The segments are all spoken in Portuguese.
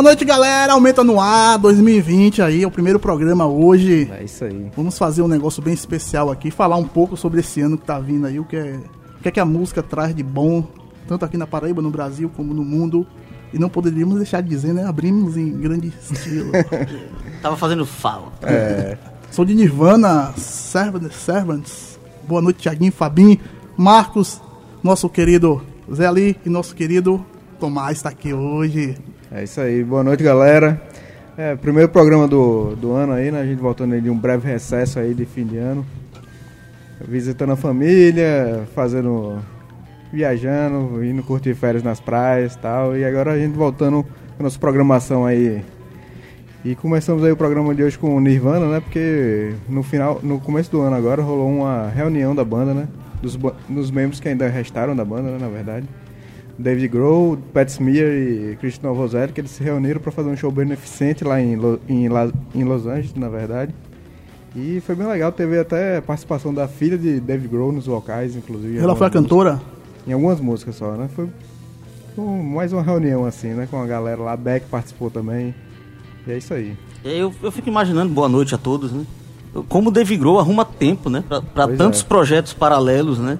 Boa noite, galera. Aumenta no ar 2020 aí, é o primeiro programa hoje. É isso aí. Vamos fazer um negócio bem especial aqui, falar um pouco sobre esse ano que tá vindo aí, o que é, o que, é que a música traz de bom, tanto aqui na Paraíba, no Brasil, como no mundo. E não poderíamos deixar de dizer, né? Abrimos em grande estilo. Tava fazendo fala. É. Sou de Nirvana, Servants. Servants. Boa noite, Thiaguinho, Fabinho, Marcos, nosso querido Zé Ali e nosso querido Tomás está aqui hoje. É isso aí, boa noite galera. É, primeiro programa do, do ano aí, né? A gente voltando aí de um breve recesso aí de fim de ano. Visitando a família, fazendo. viajando, indo curtir férias nas praias e tal. E agora a gente voltando com a nossa programação aí. E começamos aí o programa de hoje com o Nirvana, né? Porque no final, no começo do ano agora rolou uma reunião da banda, né? Dos, dos membros que ainda restaram da banda, né? Na verdade. David Grohl, Pat Smear e Christian que eles se reuniram para fazer um show beneficente lá em, Lo, em, La, em, Los Angeles, na verdade. E foi bem legal, teve até participação da filha de Dave Grohl nos vocais, inclusive. Ela foi a cantora? Músicas, em algumas músicas só, né? Foi um, mais uma reunião assim, né? Com a galera lá, Beck participou também. E é isso aí. Eu, eu fico imaginando, boa noite a todos, né? Como o Dave Grohl arruma tempo, né? Pra, pra tantos é. projetos paralelos, né?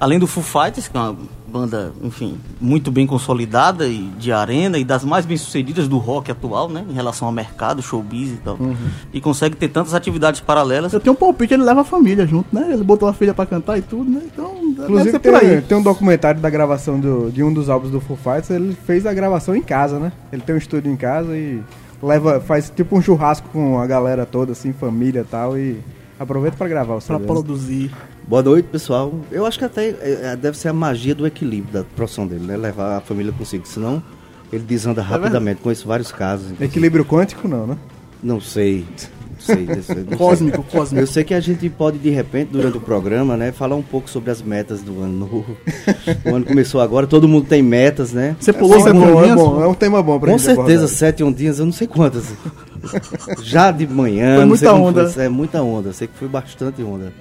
Além do Foo Fighters, que é uma banda, enfim, muito bem consolidada e de arena e das mais bem sucedidas do rock atual, né? Em relação ao mercado, showbiz e tal. Uhum. E consegue ter tantas atividades paralelas. Eu tenho um palpite, ele leva a família junto, né? Ele botou a filha pra cantar e tudo, né? Então, deve Inclusive ser por aí. tem, tem um documentário da gravação do- de um dos álbuns do Foo Fighters, ele fez a gravação em casa, né? Ele tem um estúdio em casa e leva, faz tipo um churrasco com a galera toda, assim, família e tal, e aproveita pra gravar CD. né? produzir. Boa noite, pessoal. Eu acho que até é, é, deve ser a magia do equilíbrio da profissão dele, né? Levar a família consigo, senão ele desanda rapidamente. Conheço vários casos. inclusive. Equilíbrio quântico não, né? Não sei. Sei, não sei, não sei. Cósmico, cósmico. Eu sei que a gente pode, de repente, durante o programa, né, falar um pouco sobre as metas do ano novo. O ano começou agora, todo mundo tem metas, né? Você pulou é sete bom, é ondinhas? bom, é um tema bom pra Com gente certeza, abordar. sete ondinhas, eu não sei quantas. Já de manhã, Foi não muita onda. Foi, é muita onda, sei que foi bastante onda.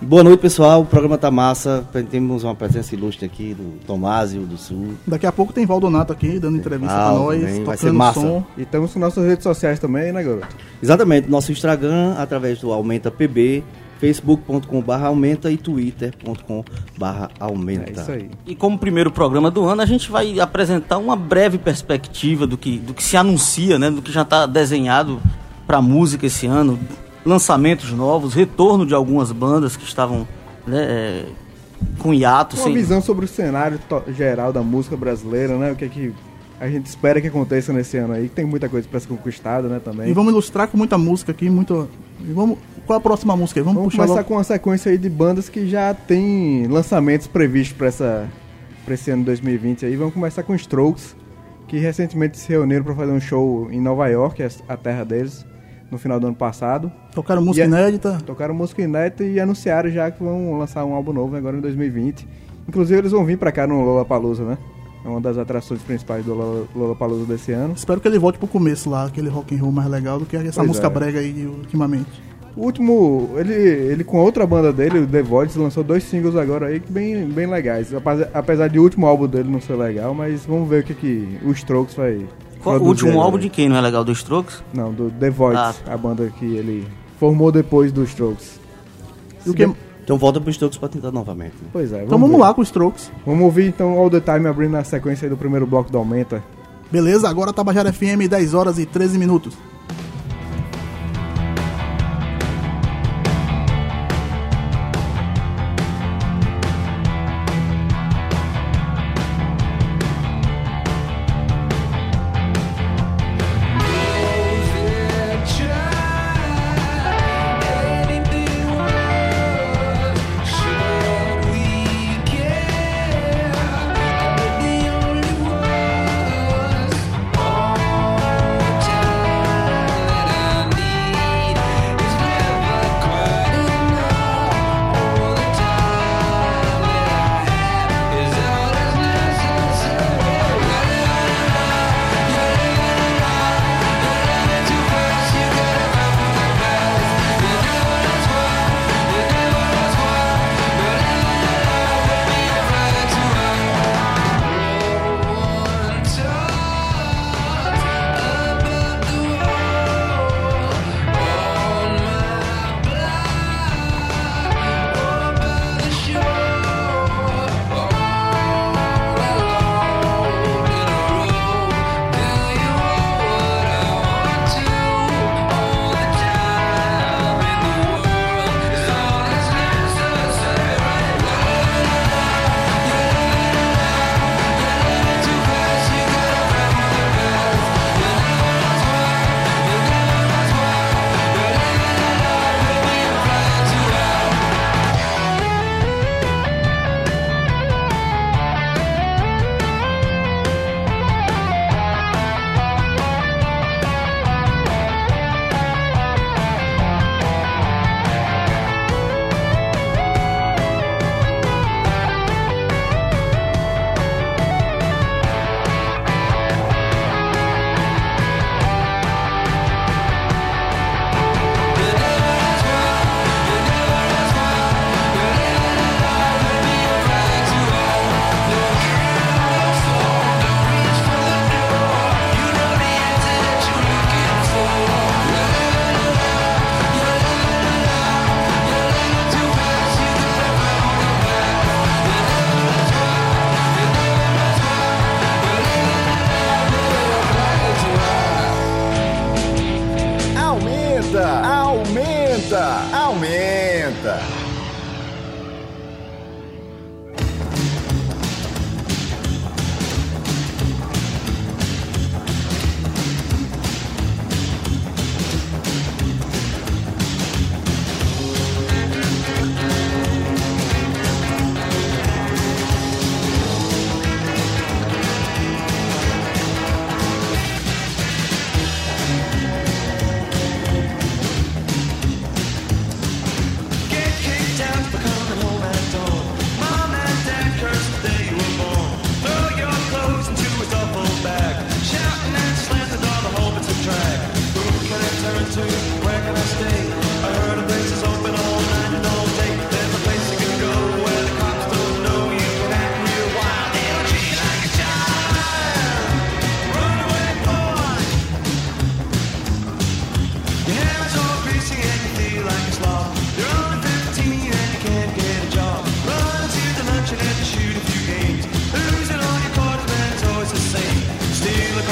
Boa noite, pessoal. O programa tá massa. Temos uma presença ilustre aqui do Tomásio do Sul. Daqui a pouco tem Valdonato aqui, dando entrevista Ah, pra nós, também, vai ser tocando massa. som. E estamos com nossas redes sociais também, né, garoto? Exatamente, nosso Instagram através do Aumenta PB, facebook.com.br aumenta e twitter.com.br aumenta. É isso aí. E como primeiro programa do ano, a gente vai apresentar uma breve perspectiva do que, do que se anuncia, né? Do que já está desenhado para música esse ano. Lançamentos novos, retorno de algumas bandas que estavam né, é, com hiato. Uma sem- visão sobre o cenário geral da música brasileira, né? O que é que a gente espera que aconteça nesse ano aí, que tem muita coisa pra ser conquistada, né, também. E vamos ilustrar com muita música aqui, muito. E vamos. Qual a próxima música aí? Vamos, Vamos puxar começar logo. com uma sequência aí de bandas que já tem lançamentos previstos para essa pra esse ano 2020 aí. Vamos começar com Strokes, que recentemente se reuniram para fazer um show em Nova York, é a terra deles, no final do ano passado. Tocaram música E a- inédita. Tocaram música inédita e anunciaram já que vão lançar um álbum novo agora em 2020. Inclusive eles vão vir pra cá no Lollapalooza, né? É uma das atrações principais do Lolla- Lollapalooza desse ano. Espero que ele volte pro começo lá, aquele rock and roll mais legal do que essa Pois música é. brega aí ultimamente. O último, ele, ele com outra banda dele, o The Voids, lançou dois singles agora aí que bem, bem legais. Apesar, apesar de o último álbum dele não ser legal, mas vamos ver o que, que o Strokes vai. Qual- o último álbum de quem não é legal? Do Strokes? Não, do The Voids, Ah. a banda que ele formou depois dos Strokes. E o que... Então volta pro Strokes pra tentar novamente. né? Pois é, Então vamos ver. lá com os Strokes. Vamos ouvir então All the Time abrindo a sequência aí do primeiro bloco do Aumenta. Beleza, agora Tabajara FM, 10 horas e 13 minutos.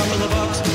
Barquinho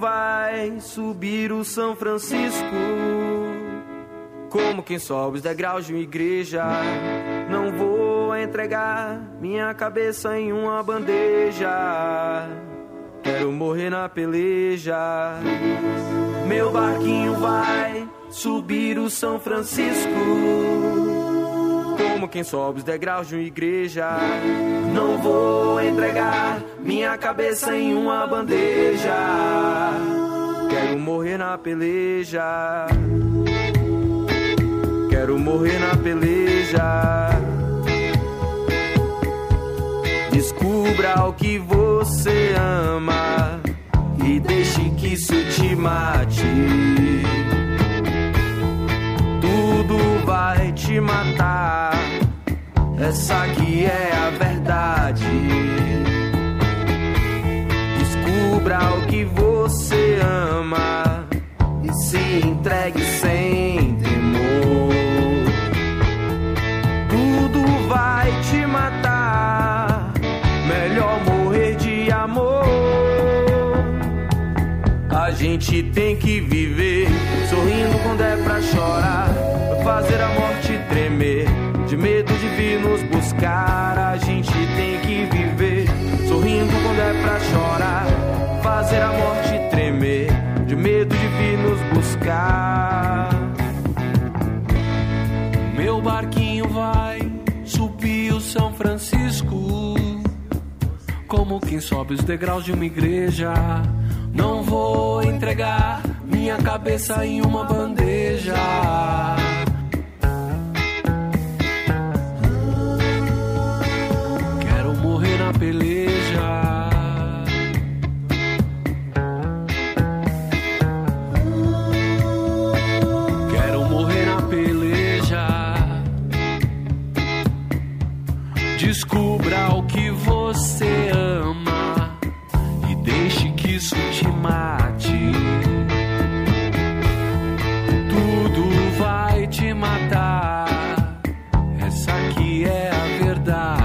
vai subir o São Francisco. Como quem sobe os degraus de uma igreja. Não vou entregar minha cabeça em uma bandeja. Quero morrer na peleja. Meu barquinho vai subir o São Francisco como quem sobe os degraus de uma igreja. Não vou entregar minha cabeça em uma bandeja. Quero morrer na peleja. Quero morrer na peleja. Descubra o que você ama e deixe que isso te mate. Tudo vai te matar essa aqui é a verdade. Descubra o que você ama e se entregue sem temor. Tudo vai te matar. Melhor morrer de amor. A gente tem que viver sorrindo quando é pra chorar, fazer a buscar, a gente tem que viver. Sorrindo quando é pra chorar, fazer a morte tremer. De medo de vir nos buscar. Meu barquinho vai subir o São Francisco. Como quem sobe os degraus de uma igreja. Não vou entregar minha cabeça em uma bandeja peleja. Quero morrer na peleja. Descubra o que você ama e deixe que isso te mate. Tudo vai te matar. Essa aqui é a verdade.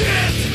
shit!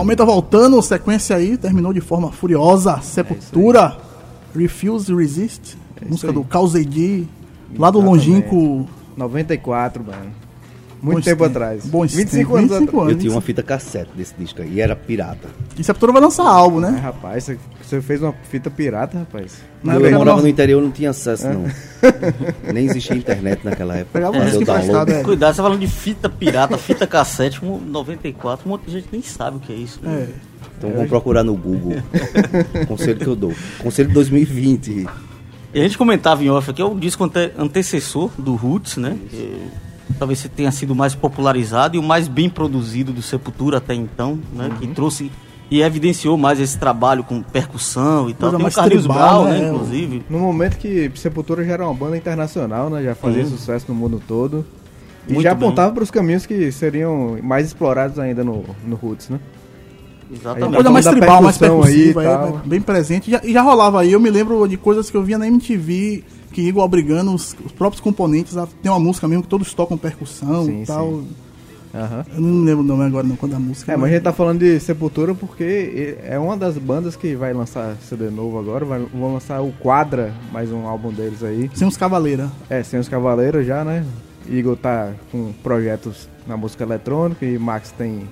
Aumenta voltando, sequência aí, terminou de forma furiosa. Sepultura, Refuse Resist, música aí. do Causei D, lá do longínquo 94, mano. Muito Bons tempo atrás. Bons 25 tempos, anos 25 atrás. Eu tinha uma fita cassete desse disco aí, e era pirata. E Sepultura vai lançar álbum, É, né? rapaz, você- fez uma fita pirata, rapaz. Na eu época morava não- no interior, não tinha acesso, não. Nem existia internet naquela época. Pegava pra um emprestado, é. Cuidado, você tá falando de fita pirata, fita cassete, um 94, um monte de gente nem sabe o que é isso. né? É. Então vamos procurar no Google. Conselho que eu dou. Conselho 2020. E a gente comentava em off aqui, é o disco ante- antecessor do Roots, né? Talvez tenha sido o mais popularizado e o mais bem produzido do Sepultura até então, né? Que trouxe e evidenciou mais esse trabalho com percussão e tal. Coisa Tem o mais Carlinhos tribal, Brown, né? né? Inclusive. No momento que Sepultura já era uma banda internacional, né? Já fazia sucesso no mundo todo. E Muito já apontava para os caminhos que seriam mais explorados ainda no, no Roots, né? Exatamente. Coisa mais tribal, mais aí percussiva, é, tal. bem presente. E já, já rolava aí, eu me lembro de coisas que eu via na MTV, que Igor obrigando os, os próprios componentes a ter uma música mesmo que todos tocam percussão Sim, e tal. sim. Aham. Eu não lembro o nome agora não, quando a música. É, mas a gente tá falando de Sepultura porque é uma das bandas que vai lançar CD novo agora. Vai, vão lançar o Quadra, mais um álbum deles aí. Sem os Cavaleiros. É, sem os Cavaleiros já, né? Igor tá com projetos na música eletrônica e Max tem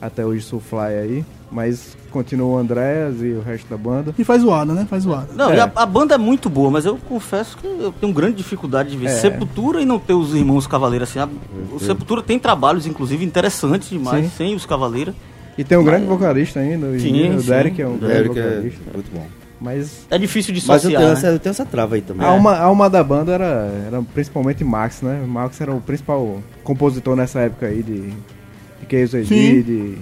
até hoje Soulfly aí. Mas continua o Andréas e o resto da banda. E faz zoada, né? Faz zoada. Não, É. a, a banda é muito boa, mas eu confesso que eu tenho grande dificuldade de ver É. Sepultura e não ter os irmãos Cavaleiros assim. A- o Sepultura tem trabalhos, inclusive, interessantes demais, Sim. sem os Cavaleiros. E tem um grande vocalista ainda, o, Sim, o sim. Derek é um grande Derek é vocalista. muito bom. Mas É difícil Mas eu tenho, né? essa, eu tenho essa trava aí também. a, alma, a alma da banda era, era principalmente Max, né? Max era o principal compositor nessa época aí de, de Sim. de, de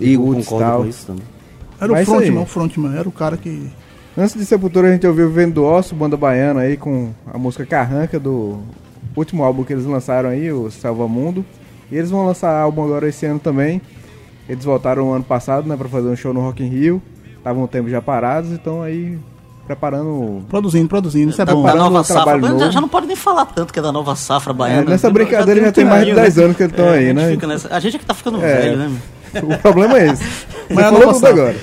e concorda tal. com isso também. Era o Mas aí. frontman, o frontman, era o cara que. Antes de Sepultura a gente ouviu Vendo do Osso, banda baiana aí com a música Carranca do último álbum que eles lançaram aí, o Salva Mundo. E eles vão lançar álbum agora esse ano também. Eles voltaram ano passado, né, pra fazer um show no Rock in Rio. Estavam um tempo já parados, então aí preparando Produzindo, produzindo, isso é da, bom. da nova um safra. Já, novo. já não pode nem falar tanto que é da nova safra É, baiana. nessa brincadeira já tem um mais de tempinho, 10 né? anos que eles estão É, aí, né? nessa- A gente é que tá ficando É. velho, né? O problema é esse. Mas Você falou tudo agora.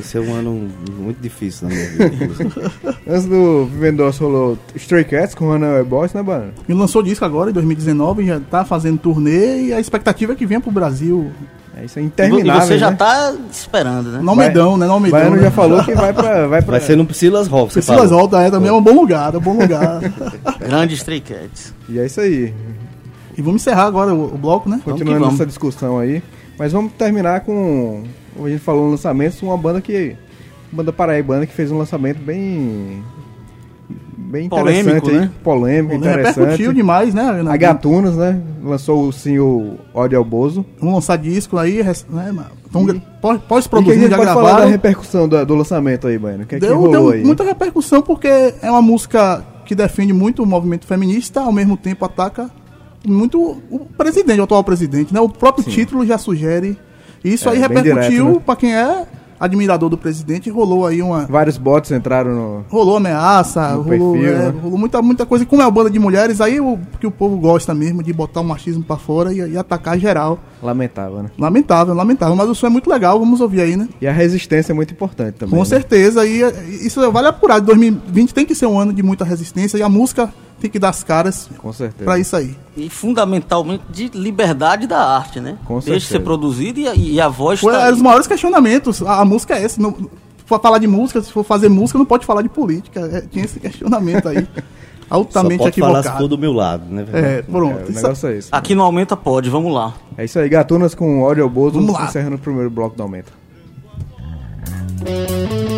Esse é um ano muito difícil na minha vida. Antes do Vivendo do Osso rolou Stray Cats com Runaway Boys, né, Bana? Ele lançou disco agora, em 2019, já tá fazendo turnê e a expectativa é que venha pro Brasil. É isso é interminável, E você já né? tá esperando, né? No Almedão, né? No Almedão. Baiano né? já falou que vai pra... Vai, pra... Vai ser no Silas Hall, Priscilas falou. Volta é também é um bom lugar, é um bom lugar. Grande Stray Cats. E é isso aí. E vamos encerrar agora o, o bloco, né? Continuando essa discussão aí. Mas vamos terminar com. A gente falou no lançamento, uma banda que. Banda paraibana que fez um lançamento bem. Bem Polêmico, interessante, hein? né? Polêmico, Repercutiu interessante. demais, né? Na- A Gatunas, né? Lançou o Ódio ao Bozo. Vamos lançar disco aí, né? mano? Então, Pós-produzindo, já pode falar da gravaram. repercussão do, do lançamento aí, Baiano? O que é que Deu, rolou deu aí? muita repercussão porque é uma música que defende muito o movimento feminista, ao mesmo tempo ataca muito o presidente, o atual presidente, né? O próprio título já sugere. Isso É, aí repercutiu né? pra quem é admirador do presidente, rolou aí uma Vários bots entraram no. rolou ameaça, No rolou, perfil, é, né? rolou muita, muita coisa. E como é uma banda de mulheres, aí o que o povo gosta mesmo de botar o machismo pra fora e, e atacar geral. Lamentável, né? Lamentável, lamentável. Mas o som é muito legal, vamos ouvir aí, né? E a resistência é muito importante também. Com né? certeza. E e isso vale apurar. 2020 tem que ser um ano de muita resistência e a música tem que dar as caras pra isso aí. E fundamentalmente de liberdade da arte, né? Com Deixa de certeza. ser produzido e a, e a voz Foi tá um dos maiores questionamentos. A, a música é essa. Não, se for falar de música, se for fazer música, não pode falar de política. É, tinha esse questionamento aí. Só altamente pode falar se for equivocado. do meu lado, né? É, pronto. É, o negócio é isso. Aqui no Aumenta Pode, vamos lá. É isso aí, Gatunas com ao Bozo, Vamos lá. encerrando o primeiro bloco do Aumenta. Esse